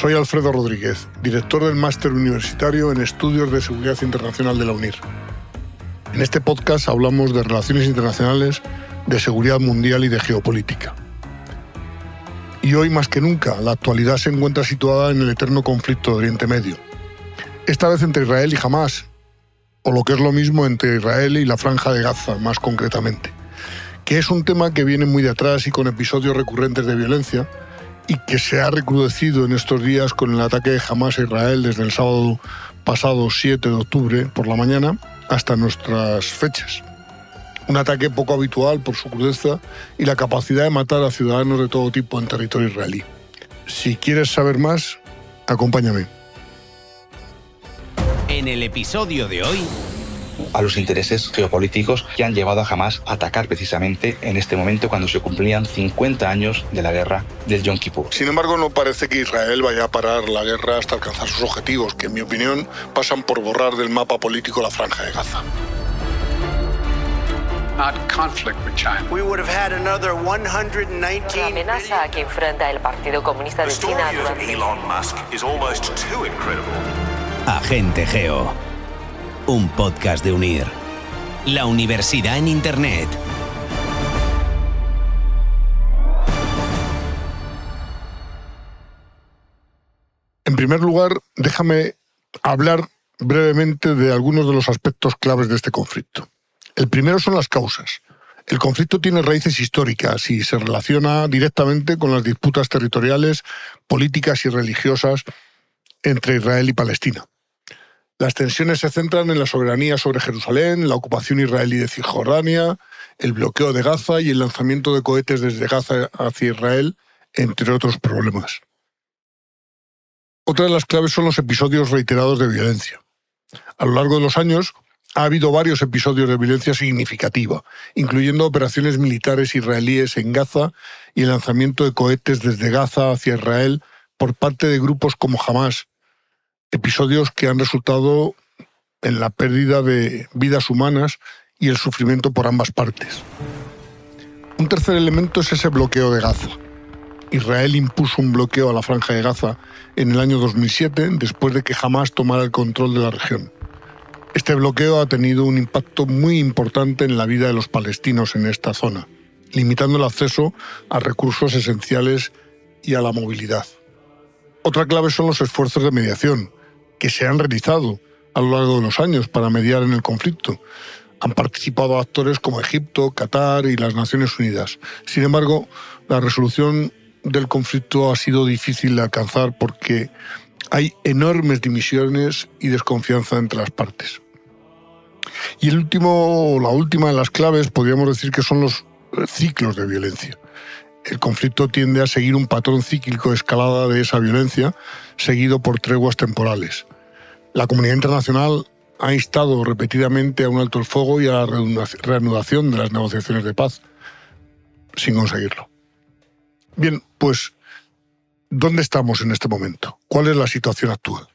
Soy Alfredo Rodríguez, director del Máster Universitario en Estudios de Seguridad Internacional de la UNIR. En este podcast hablamos de relaciones internacionales, de seguridad mundial y de geopolítica. Y hoy más que nunca, la actualidad se encuentra situada en el eterno conflicto de Oriente Medio. Esta vez entre Israel y Hamas, o lo que es lo mismo entre Israel y la Franja de Gaza, más concretamente, que es un tema que viene muy de atrás y con episodios recurrentes de violencia, y que se ha recrudecido en estos días con el ataque de Hamas a Israel desde el sábado pasado 7 de octubre por la mañana hasta nuestras fechas. Un ataque poco habitual por su crudeza y la capacidad de matar a ciudadanos de todo tipo en territorio israelí. Si quieres saber más, acompáñame. En el episodio de hoy a los intereses geopolíticos que han llevado a Hamas a atacar precisamente en este momento cuando se cumplían 50 años de la guerra del Yom Kippur. Sin embargo, no parece que Israel vaya a parar la guerra hasta alcanzar sus objetivos, que en mi opinión pasan por borrar del mapa político la franja de Gaza. Not conflict with China. We would have had another 119 La amenaza que enfrenta el Partido Comunista de China durante... Agente Geo. Un podcast de Unir. La universidad en Internet. En primer lugar, déjame hablar brevemente de algunos de los aspectos claves de este conflicto. El primero son las causas. El conflicto tiene raíces históricas y se relaciona directamente con las disputas territoriales, políticas y religiosas entre Israel y Palestina. Las tensiones se centran en la soberanía sobre Jerusalén, la ocupación israelí de Cisjordania, el bloqueo de Gaza y el lanzamiento de cohetes desde Gaza hacia Israel, entre otros problemas. Otra de las claves son los episodios reiterados de violencia. A lo largo de los años ha habido varios episodios de violencia significativa, incluyendo operaciones militares israelíes en Gaza y el lanzamiento de cohetes desde Gaza hacia Israel por parte de grupos como Hamas, episodios que han resultado en la pérdida de vidas humanas y el sufrimiento por ambas partes. Un tercer elemento es ese bloqueo de Gaza. Israel impuso un bloqueo a la franja de Gaza en el año 2007, después de que Hamas tomara el control de la región. Este bloqueo ha tenido un impacto muy importante en la vida de los palestinos en esta zona, limitando el acceso a recursos esenciales y a la movilidad. Otra clave son los esfuerzos de mediación, que se han realizado a lo largo de los años para mediar en el conflicto. Han participado actores como Egipto, Qatar y las Naciones Unidas. Sin embargo, la resolución del conflicto ha sido difícil de alcanzar porque hay enormes divisiones y desconfianza entre las partes. Y el último, la última de las claves podríamos decir que son los ciclos de violencia. El conflicto tiende a seguir un patrón cíclico de escalada de esa violencia, seguido por treguas temporales. La comunidad internacional ha instado repetidamente a un alto el fuego y a la reanudación de las negociaciones de paz, sin conseguirlo. Bien, pues, ¿dónde estamos en este momento? ¿Cuál es la situación actual?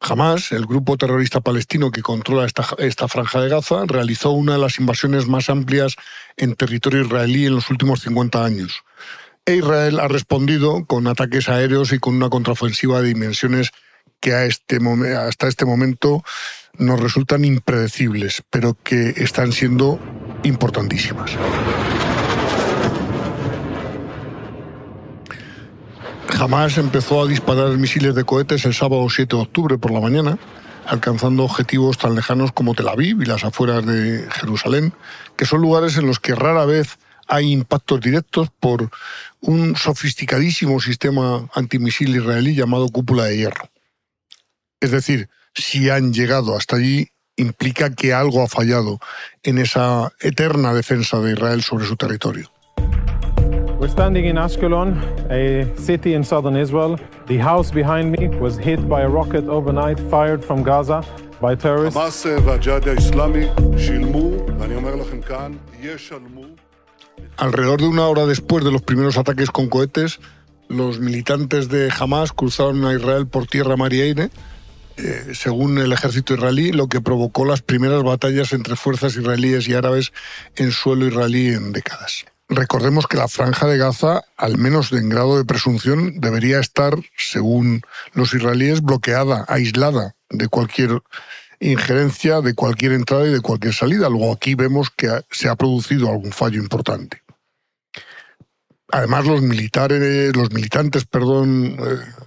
Hamas, el grupo terrorista palestino que controla esta, esta, franja de Gaza, realizó una de las invasiones más amplias en territorio israelí en los últimos 50 años. E Israel ha respondido con ataques aéreos y con una contraofensiva de dimensiones que a este hasta este momento nos resultan impredecibles, pero que están siendo importantísimas. Hamas empezó a disparar misiles de cohetes el sábado 7 de octubre por la mañana, alcanzando objetivos tan lejanos como Tel Aviv y las afueras de Jerusalén, que son lugares en los que rara vez hay impactos directos por un sofisticadísimo sistema antimisil israelí llamado cúpula de hierro. Es decir, si han llegado hasta allí, implica que algo ha fallado en esa eterna defensa de Israel sobre su territorio. We're standing in Ashkelon, a city in southern Israel. The house behind me was hit by a rocket overnight fired from Gaza by terrorists. חמאס והג'יהאד האסלאמי שילמו, ואני אומר לכם כאן, ישלמו. Alrededor de una hora después de los primeros ataques con cohetes, los militantes de Hamas cruzaron a Israel por tierra, mar y aire, eh, según el ejército israelí, lo que provocó las primeras batallas entre fuerzas israelíes y árabes en suelo israelí en décadas. Recordemos que la franja de Gaza, al menos en grado de presunción, debería estar, según los israelíes, bloqueada, aislada de cualquier injerencia, de cualquier entrada y de cualquier salida. Luego aquí vemos que se ha producido algún fallo importante. Además, los militares, los militantes, perdón, eh,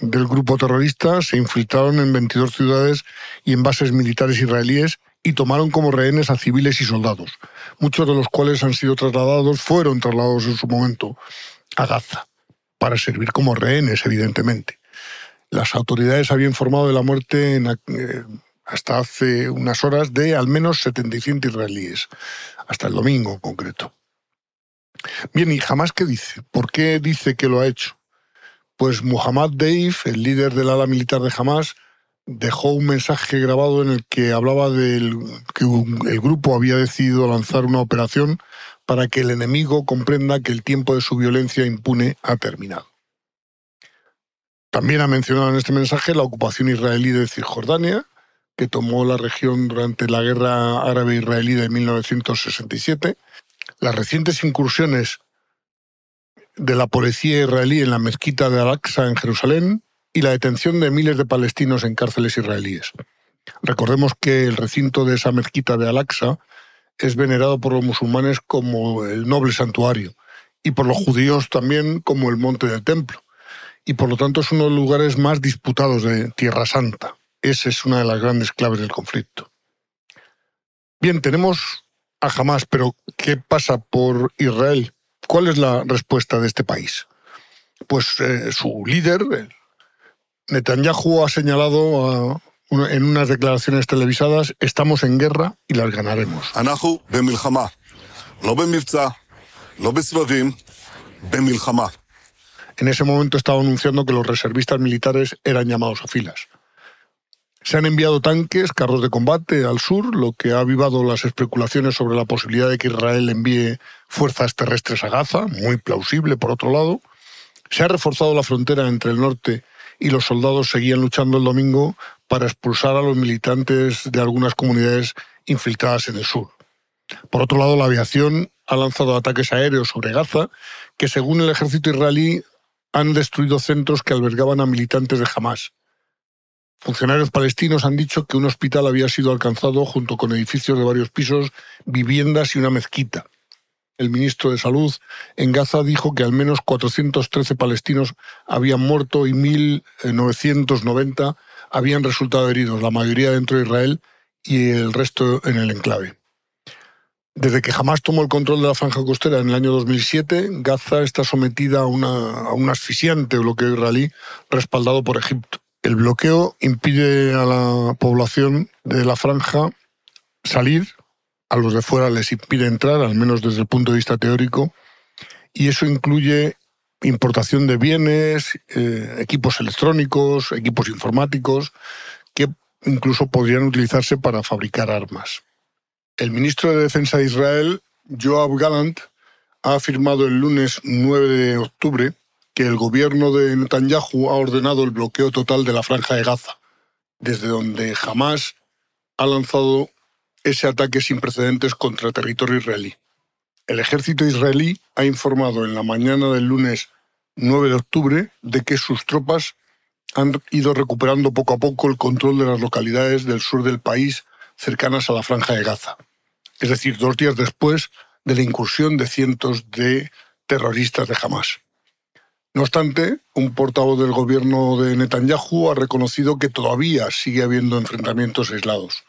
del grupo terrorista se infiltraron en 22 ciudades y en bases militares israelíes y tomaron como rehenes a civiles y soldados, muchos de los cuales han sido trasladados, fueron trasladados en su momento a Gaza, para servir como rehenes, evidentemente. Las autoridades habían informado de la muerte eh, hasta hace unas horas de al menos 75 israelíes, hasta el domingo en concreto. Bien, ¿y Hamas qué dice? ¿Por qué dice que lo ha hecho? Pues Muhammad Deif, el líder del ala militar de Hamas, dejó un mensaje grabado en el que hablaba de que el grupo había decidido lanzar una operación para que el enemigo comprenda que el tiempo de su violencia impune ha terminado. También ha mencionado en este mensaje la ocupación israelí de Cisjordania, que tomó la región durante la guerra árabe-israelí de 1967, las recientes incursiones de la policía israelí en la mezquita de Al-Aqsa en Jerusalén y la detención de miles de palestinos en cárceles israelíes. Recordemos que el recinto de esa mezquita de Al-Aqsa es venerado por los musulmanes como el noble santuario y por los judíos también como el monte del templo. Y por lo tanto es uno de los lugares más disputados de Tierra Santa. Esa es una de las grandes claves del conflicto. Bien, tenemos a Hamas, pero ¿qué pasa por Israel? ¿Cuál es la respuesta de este país? Pues eh, su líder, Netanyahu ha señalado en unas declaraciones televisadas, estamos en guerra y las ganaremos. En ese momento estaba anunciando que los reservistas militares eran llamados a filas. Se han enviado tanques, carros de combate al sur, lo que ha avivado las especulaciones sobre la posibilidad de que Israel envíe fuerzas terrestres a Gaza, muy plausible por otro lado. Se ha reforzado la frontera entre el norte y los soldados seguían luchando el domingo para expulsar a los militantes de algunas comunidades infiltradas en el sur. Por otro lado, la aviación ha lanzado ataques aéreos sobre Gaza, que según el ejército israelí han destruido centros que albergaban a militantes de Hamas. Funcionarios palestinos han dicho que un hospital había sido alcanzado junto con edificios de varios pisos, viviendas y una mezquita. El ministro de Salud en Gaza dijo que al menos 413 palestinos habían muerto y 1.990 habían resultado heridos, la mayoría dentro de Israel y el resto en el enclave. Desde que jamás tomó el control de la franja costera en el año 2007, Gaza está sometida a, a un asfixiante bloqueo israelí respaldado por Egipto. El bloqueo impide a la población de la franja salir, a los de fuera les impide entrar, al menos desde el punto de vista teórico, y eso incluye importación de bienes, eh, equipos electrónicos, equipos informáticos, que incluso podrían utilizarse para fabricar armas. El ministro de Defensa de Israel, Joab Gallant, ha afirmado el lunes 9 de octubre que el gobierno de Netanyahu ha ordenado el bloqueo total de la franja de Gaza, desde donde jamás ha lanzado ese ataque sin precedentes contra territorio israelí. El ejército israelí ha informado en la mañana del lunes 9 de octubre de que sus tropas han ido recuperando poco a poco el control de las localidades del sur del país cercanas a la franja de Gaza. Es decir, dos días después de la incursión de cientos de terroristas de Hamas. No obstante, un portavoz del gobierno de Netanyahu ha reconocido que todavía sigue habiendo enfrentamientos aislados.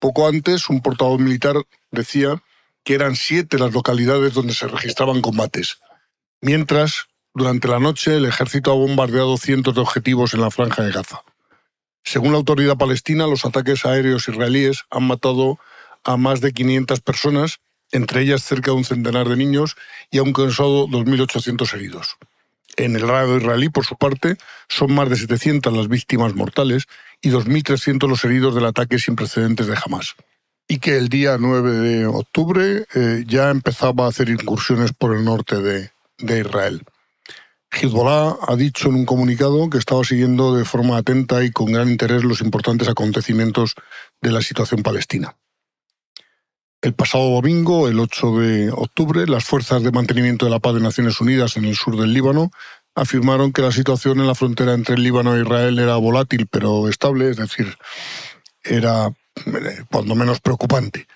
Poco antes, un portavoz militar decía que eran siete las localidades donde se registraban combates, mientras, durante la noche, el ejército ha bombardeado cientos de objetivos en la franja de Gaza. Según la autoridad palestina, los ataques aéreos israelíes han matado a más de 500 personas, entre ellas cerca de un centenar de niños, y han causado 2.800 heridos. En el lado israelí, por su parte, son más de 700 las víctimas mortales y 2.300 los heridos del ataque sin precedentes de Hamas. Y que el día 9 de octubre eh, ya empezaba a hacer incursiones por el norte de, de Israel. Hezbollah ha dicho en un comunicado que estaba siguiendo de forma atenta y con gran interés los importantes acontecimientos de la situación palestina. El pasado domingo, el 8 de octubre, las fuerzas de mantenimiento de la paz de Naciones Unidas en el sur del Líbano afirmaron que la situación en la frontera entre el Líbano e Israel era volátil pero estable, es decir, era eh, cuando menos preocupante.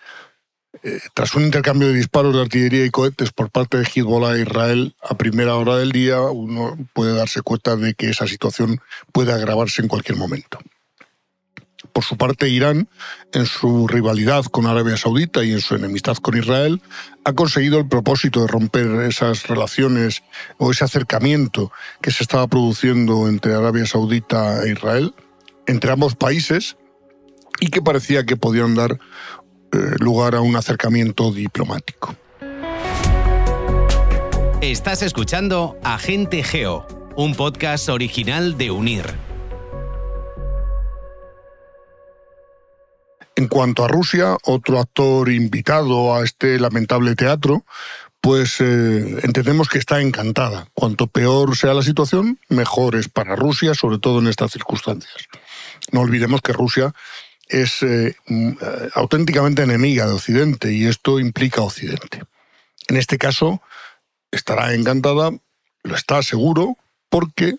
Eh, tras un intercambio de disparos de artillería y cohetes por parte de Hezbollah e Israel a primera hora del día, uno puede darse cuenta de que esa situación puede agravarse en cualquier momento. Por su parte, Irán, en su rivalidad con Arabia Saudita y en su enemistad con Israel, ha conseguido el propósito de romper esas relaciones o ese acercamiento que se estaba produciendo entre Arabia Saudita e Israel, entre ambos países, y que parecía que podían dar eh, lugar a un acercamiento diplomático. Estás escuchando Agente Geo, un podcast original de UNIR. En cuanto a Rusia, otro actor invitado a este lamentable teatro, pues eh, entendemos que está encantada. Cuanto peor sea la situación, mejor es para Rusia, sobre todo en estas circunstancias. No olvidemos que Rusia es eh, mm, eh, auténticamente enemiga de Occidente y esto implica Occidente. En este caso, estará encantada, lo está seguro, porque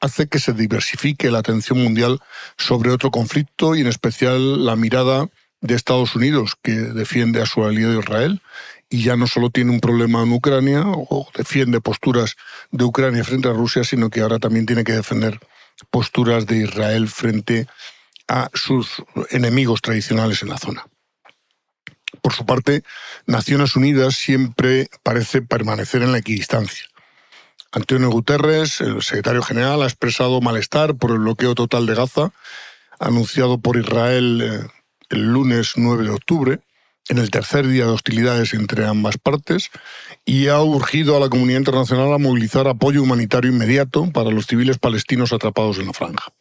hace que se diversifique la atención mundial sobre otro conflicto y en especial la mirada de Estados Unidos, que defiende a su aliado Israel y ya no solo tiene un problema en Ucrania o defiende posturas de Ucrania frente a Rusia, sino que ahora también tiene que defender posturas de Israel frente a sus enemigos tradicionales en la zona. Por su parte, Naciones Unidas siempre parece permanecer en la equidistancia. Antonio Guterres, el secretario general, ha expresado malestar por el bloqueo total de Gaza, anunciado por Israel eh, el lunes 9 de octubre, en el tercer día de hostilidades entre ambas partes, y ha urgido a la comunidad internacional a movilizar apoyo humanitario inmediato para los civiles palestinos atrapados en la franja.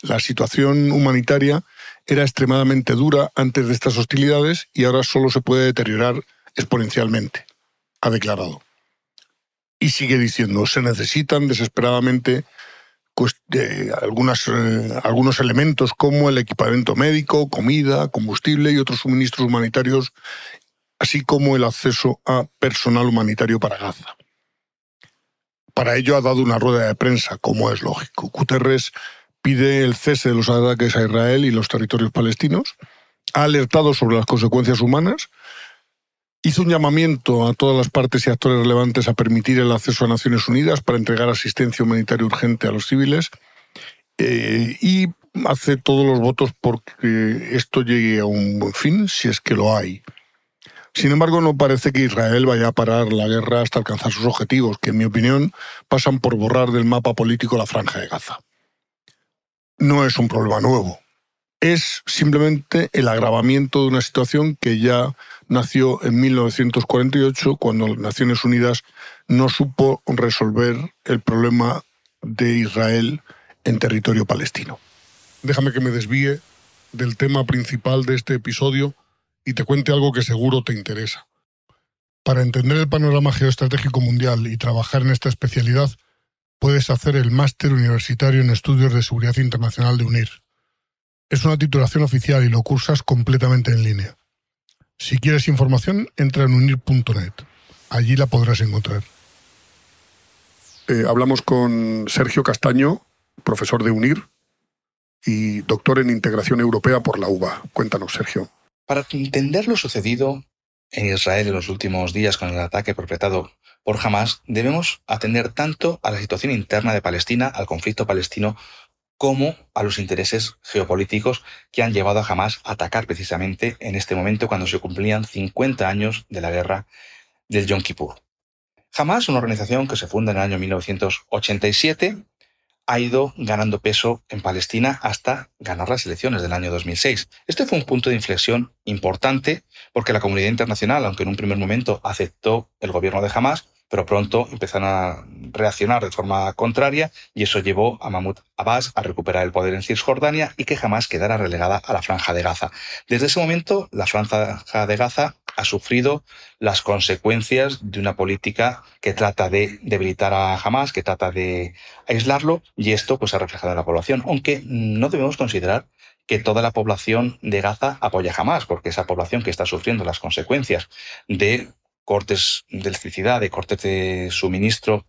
La situación humanitaria era extremadamente dura antes de estas hostilidades y ahora solo se puede deteriorar exponencialmente, ha declarado y sigue diciendo, se necesitan desesperadamente pues, algunas, eh, algunos elementos como el equipamiento médico, comida, combustible y otros suministros humanitarios, así como el acceso a personal humanitario para Gaza. Para ello ha dado una rueda de prensa, como es lógico. Guterres pide el cese de los ataques a Israel y los territorios palestinos, ha alertado sobre las consecuencias humanas hizo un llamamiento a todas las partes y actores relevantes a permitir el acceso a Naciones Unidas para entregar asistencia humanitaria urgente a los civiles eh, y hace todos los votos porque esto llegue a un buen fin, si es que lo hay. Sin embargo, no parece que Israel vaya a parar la guerra hasta alcanzar sus objetivos, que en mi opinión pasan por borrar del mapa político la franja de Gaza. No es un problema nuevo, es simplemente el agravamiento de una situación que ya nació en 1948 cuando las Naciones Unidas no supo resolver el problema de Israel en territorio palestino. Déjame que me desvíe del tema principal de este episodio y te cuente algo que seguro te interesa. Para entender el panorama geoestratégico mundial y trabajar en esta especialidad, puedes hacer el máster universitario en estudios de seguridad internacional de UNIR. Es una titulación oficial y lo cursas completamente en línea. Si quieres información, entra en unir.net. Allí la podrás encontrar. Eh, hablamos con Sergio Castaño, profesor de UNIR y doctor en integración europea por la UBA. Cuéntanos, Sergio. Para entender lo sucedido en Israel en los últimos días con el ataque perpetrado por Hamas, debemos atender tanto a la situación interna de Palestina, al conflicto palestino, como a los intereses geopolíticos que han llevado a Hamas a atacar precisamente en este momento cuando se cumplían 50 años de la guerra del Yom Kippur. Hamas, una organización que se funda en el año 1987, ha ido ganando peso en Palestina hasta ganar las elecciones del año 2006. Este fue un punto de inflexión importante porque la comunidad internacional, aunque en un primer momento aceptó el gobierno de Hamas, pero pronto empezaron a reaccionar de forma contraria y eso llevó a Mahmoud Abbas a recuperar el poder en Cisjordania y que jamás quedara relegada a la franja de Gaza. Desde ese momento, la franja de Gaza ha sufrido las consecuencias de una política que trata de debilitar a Hamas, que trata de aislarlo, y esto pues ha reflejado en la población, aunque no debemos considerar que toda la población de Gaza apoya jamás, porque esa población que está sufriendo las consecuencias de cortes de electricidad, de cortes de suministro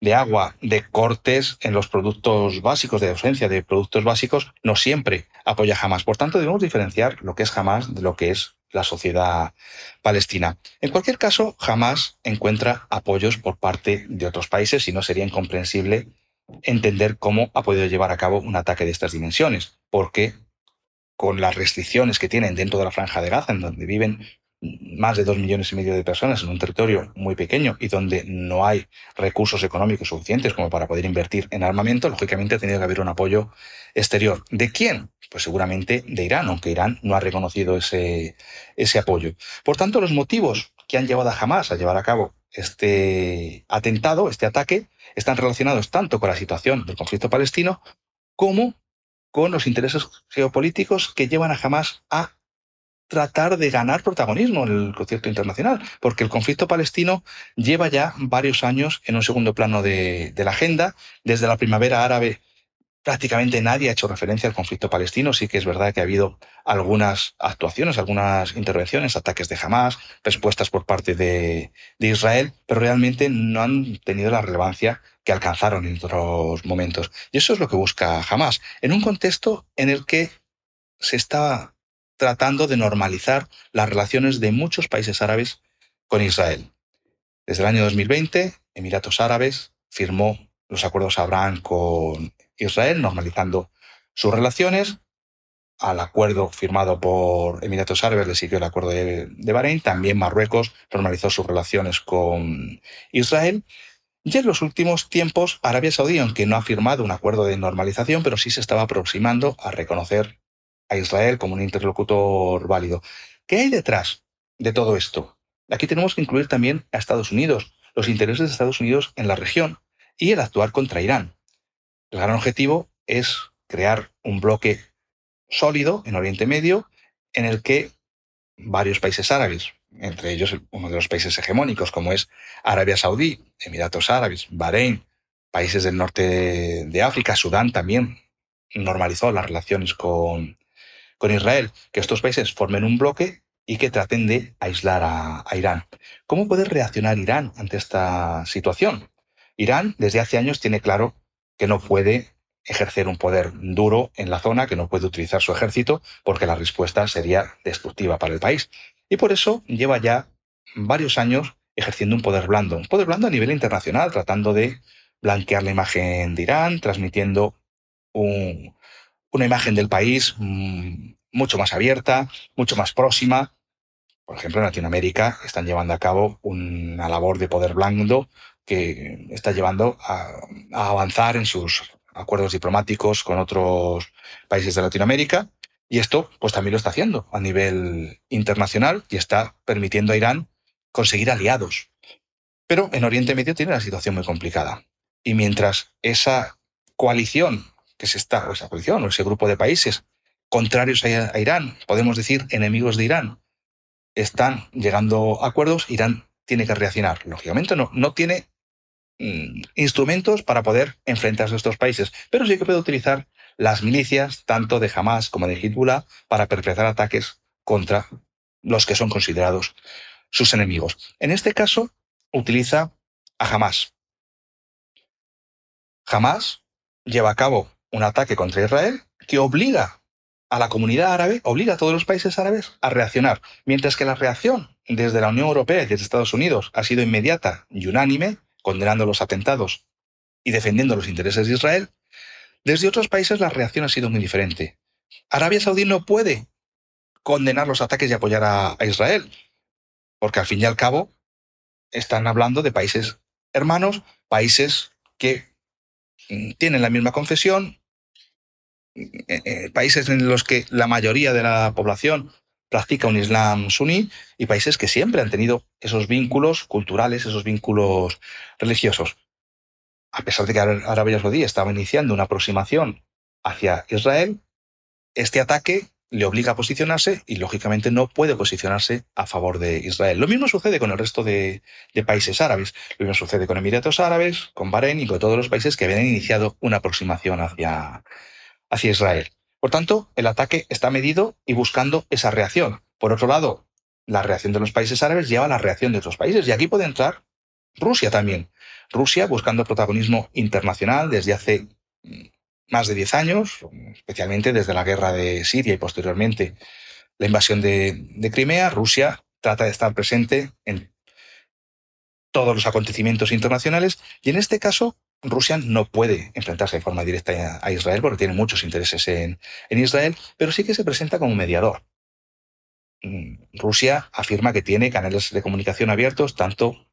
de agua, de cortes en los productos básicos, de ausencia de productos básicos, no siempre apoya jamás. Por tanto, debemos diferenciar lo que es jamás de lo que es la sociedad palestina. En cualquier caso, jamás encuentra apoyos por parte de otros países y no sería incomprensible entender cómo ha podido llevar a cabo un ataque de estas dimensiones, porque con las restricciones que tienen dentro de la franja de Gaza, en donde viven más de dos millones y medio de personas en un territorio muy pequeño y donde no hay recursos económicos suficientes como para poder invertir en armamento, lógicamente ha tenido que haber un apoyo exterior. ¿De quién? Pues seguramente de Irán, aunque Irán no ha reconocido ese, ese apoyo. Por tanto, los motivos que han llevado a Hamas a llevar a cabo este atentado, este ataque, están relacionados tanto con la situación del conflicto palestino como con los intereses geopolíticos que llevan a Hamas a tratar de ganar protagonismo en el concierto internacional, porque el conflicto palestino lleva ya varios años en un segundo plano de, la agenda. Desde la primavera árabe prácticamente nadie ha hecho referencia al conflicto palestino. Sí que es verdad que ha habido algunas actuaciones, algunas intervenciones, ataques de Hamas, respuestas por parte de, de, Israel, pero realmente no han tenido la relevancia que alcanzaron en otros momentos. Y eso es lo que busca Hamas, en un contexto en el que se está tratando de normalizar las relaciones de muchos países árabes con Israel. Desde el año 2020, Emiratos Árabes firmó los acuerdos Abraham con Israel, normalizando sus relaciones. Al acuerdo firmado por Emiratos Árabes le siguió el acuerdo de, de Bahrein. También Marruecos normalizó sus relaciones con Israel. Y en los últimos tiempos, Arabia Saudí, aunque no ha firmado un acuerdo de normalización, pero sí se estaba aproximando a reconocer a Israel como un interlocutor válido. ¿Qué hay detrás de todo esto? Aquí tenemos que incluir también a Estados Unidos, los intereses de Estados Unidos en la región y el actuar contra Irán. El gran objetivo es crear un bloque sólido en Oriente Medio en el que varios países árabes, entre ellos uno de los países hegemónicos como es Arabia Saudí, Emiratos Árabes, Bahrein, países del norte de África, Sudán también normalizó las relaciones con, con Israel, que estos países formen un bloque y que traten de aislar a, Irán. ¿Cómo puede reaccionar Irán ante esta situación? Irán desde hace años tiene claro que no puede ejercer un poder duro en la zona, que no puede utilizar su ejército, porque la respuesta sería destructiva para el país. Y por eso lleva ya varios años ejerciendo un poder blando, un poder blando a nivel internacional, tratando de blanquear la imagen de Irán, transmitiendo un, una imagen del país mmm, mucho más abierta, mucho más próxima. Por ejemplo, en Latinoamérica están llevando a cabo una labor de poder blando que está llevando a, a avanzar en sus acuerdos diplomáticos con otros países de Latinoamérica. Y esto, pues también lo está haciendo a nivel internacional y está permitiendo a Irán conseguir aliados. Pero en Oriente Medio tiene una situación muy complicada. Y mientras esa coalición que se está, o esa coalición, o ese grupo de países contrarios a, Irán, podemos decir enemigos de Irán, están llegando a acuerdos, Irán tiene que reaccionar. Lógicamente no, no tiene mm, instrumentos para poder enfrentarse a estos países, pero sí que puede utilizar las milicias, tanto de Hamas como de Hezbollah, para perpetrar ataques contra los que son considerados sus enemigos. En este caso, utiliza a Hamas. Hamas lleva a cabo un ataque contra Israel que obliga a la comunidad árabe, obliga a todos los países árabes a reaccionar, mientras que la reacción desde la Unión Europea y desde Estados Unidos ha sido inmediata y unánime, condenando los atentados y defendiendo los intereses de Israel, desde otros países la reacción ha sido muy diferente. Arabia Saudí no puede condenar los ataques y apoyar a, a Israel, porque al fin y al cabo están hablando de países hermanos, países que mm, tienen la misma confesión, eh, eh, países en los que la mayoría de la población practica un Islam suní y países que siempre han tenido esos vínculos culturales, esos vínculos religiosos. A pesar de que Arabia Saudí estaba iniciando una aproximación hacia Israel, este ataque le obliga a posicionarse y lógicamente no puede posicionarse a favor de Israel. Lo mismo sucede con el resto de, de, países árabes, lo mismo sucede con Emiratos Árabes, con Bahrein y con todos los países que habían iniciado una aproximación hacia, hacia Israel. Por tanto, el ataque está medido y buscando esa reacción. Por otro lado, la reacción de los países árabes lleva a la reacción de otros países y aquí puede entrar Rusia también. Rusia buscando protagonismo internacional desde hace mm, más de 10 años, especialmente desde la guerra de Siria y posteriormente la invasión de, de Crimea. Rusia trata de estar presente en todos los acontecimientos internacionales y en este caso Rusia no puede enfrentarse de forma directa a Israel porque tiene muchos intereses en, Israel, pero sí que se presenta como mediador. Mm, Rusia afirma que tiene canales de comunicación abiertos tanto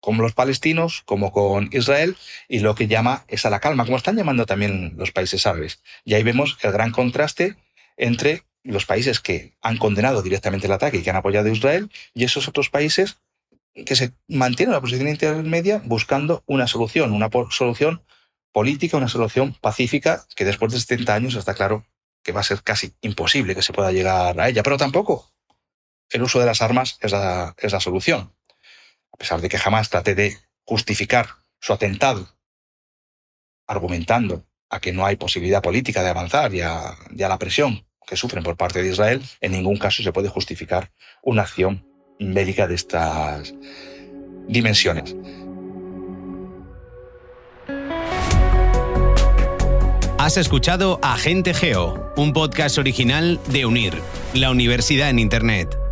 con los palestinos como con Israel y lo que llama es a la calma, como están llamando también los países árabes. Y ahí vemos el gran contraste entre los países que han condenado directamente el ataque y que han apoyado a Israel y esos otros países que se mantiene la posición intermedia buscando una solución, una solución política, una solución pacífica, que después de 70 años está claro que va a ser casi imposible que se pueda llegar a ella, pero tampoco el uso de las armas es la, es la solución. A pesar de que jamás trate de justificar su atentado argumentando a que no hay posibilidad política de avanzar y y a la presión que sufren por parte de Israel, en ningún caso se puede justificar una acción bélica de estas dimensiones. Has escuchado Agente Geo, un podcast original de UNIR, la universidad en Internet.